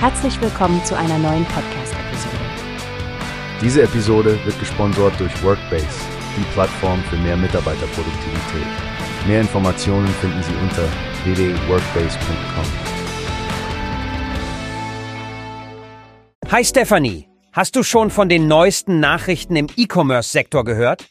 Herzlich willkommen zu einer neuen Podcast-Episode. Diese Episode wird gesponsert durch Workbase, die Plattform für mehr Mitarbeiterproduktivität. Mehr Informationen finden Sie unter www.workbase.com. Hi Stephanie, hast du schon von den neuesten Nachrichten im E-Commerce-Sektor gehört?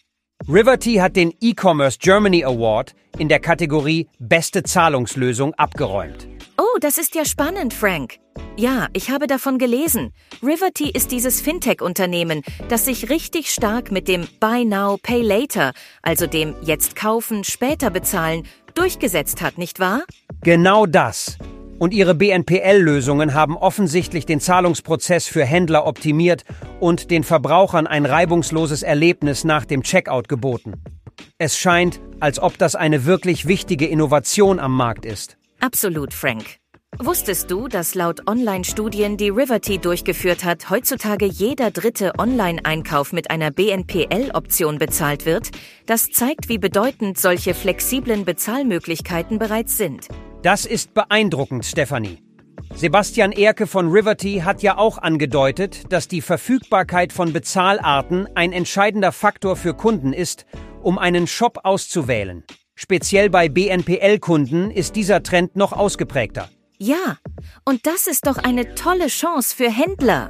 Riverty hat den E-Commerce Germany Award in der Kategorie Beste Zahlungslösung abgeräumt. Oh, das ist ja spannend, Frank. Ja, ich habe davon gelesen. Riverty ist dieses Fintech-Unternehmen, das sich richtig stark mit dem Buy Now, Pay Later, also dem Jetzt kaufen, später bezahlen, durchgesetzt hat, nicht wahr? Genau das. Und ihre BNPL-Lösungen haben offensichtlich den Zahlungsprozess für Händler optimiert und den Verbrauchern ein reibungsloses Erlebnis nach dem Checkout geboten. Es scheint, als ob das eine wirklich wichtige Innovation am Markt ist. Absolut, Frank. Wusstest du, dass laut Online-Studien, die Riverty durchgeführt hat, heutzutage jeder dritte Online-Einkauf mit einer BNPL-Option bezahlt wird? Das zeigt, wie bedeutend solche flexiblen Bezahlmöglichkeiten bereits sind. Das ist beeindruckend, Stefanie. Sebastian Erke von Riverty hat ja auch angedeutet, dass die Verfügbarkeit von Bezahlarten ein entscheidender Faktor für Kunden ist, um einen Shop auszuwählen. Speziell bei BNPL-Kunden ist dieser Trend noch ausgeprägter. Ja, und das ist doch eine tolle Chance für Händler.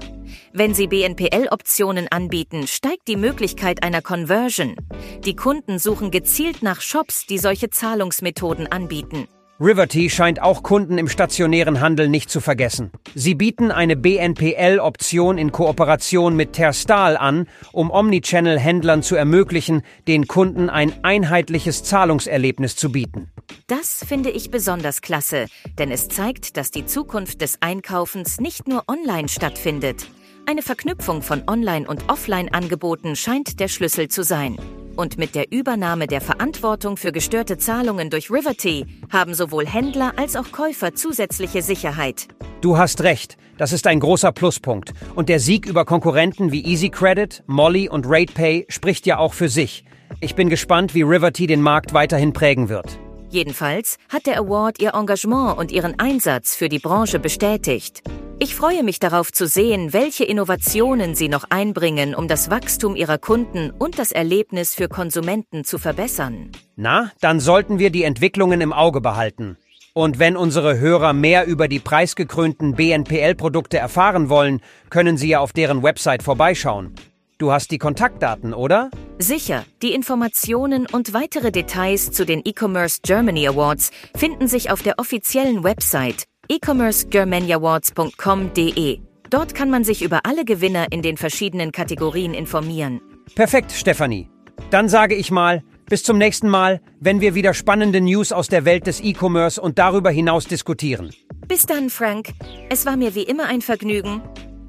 Wenn sie BNPL-Optionen anbieten, steigt die Möglichkeit einer Conversion. Die Kunden suchen gezielt nach Shops, die solche Zahlungsmethoden anbieten. Riverty scheint auch Kunden im stationären Handel nicht zu vergessen. Sie bieten eine BNPL-Option in Kooperation mit Terstal an, um Omnichannel-Händlern zu ermöglichen, den Kunden ein einheitliches Zahlungserlebnis zu bieten. Das finde ich besonders klasse, denn es zeigt, dass die Zukunft des Einkaufens nicht nur online stattfindet. Eine Verknüpfung von Online- und Offline-Angeboten scheint der Schlüssel zu sein. Und mit der Übernahme der Verantwortung für gestörte Zahlungen durch Riverty haben sowohl Händler als auch Käufer zusätzliche Sicherheit. Du hast recht, das ist ein großer Pluspunkt. Und der Sieg über Konkurrenten wie Easy Credit, Molly und RatePay spricht ja auch für sich. Ich bin gespannt, wie Riverty den Markt weiterhin prägen wird. Jedenfalls hat der Award ihr Engagement und ihren Einsatz für die Branche bestätigt. Ich freue mich darauf zu sehen, welche Innovationen sie noch einbringen, um das Wachstum ihrer Kunden und das Erlebnis für Konsumenten zu verbessern. Na, dann sollten wir die Entwicklungen im Auge behalten. Und wenn unsere Hörer mehr über die preisgekrönten BNPL-Produkte erfahren wollen, können sie ja auf deren Website vorbeischauen. Du hast die Kontaktdaten, oder? Sicher, die Informationen und weitere Details zu den E-Commerce Germany Awards finden sich auf der offiziellen Website e-commercegermanyawards.com.de. Dort kann man sich über alle Gewinner in den verschiedenen Kategorien informieren. Perfekt, Stefanie. Dann sage ich mal, bis zum nächsten Mal, wenn wir wieder spannende News aus der Welt des E-Commerce und darüber hinaus diskutieren. Bis dann, Frank. Es war mir wie immer ein Vergnügen.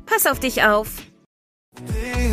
Pass auf dich auf.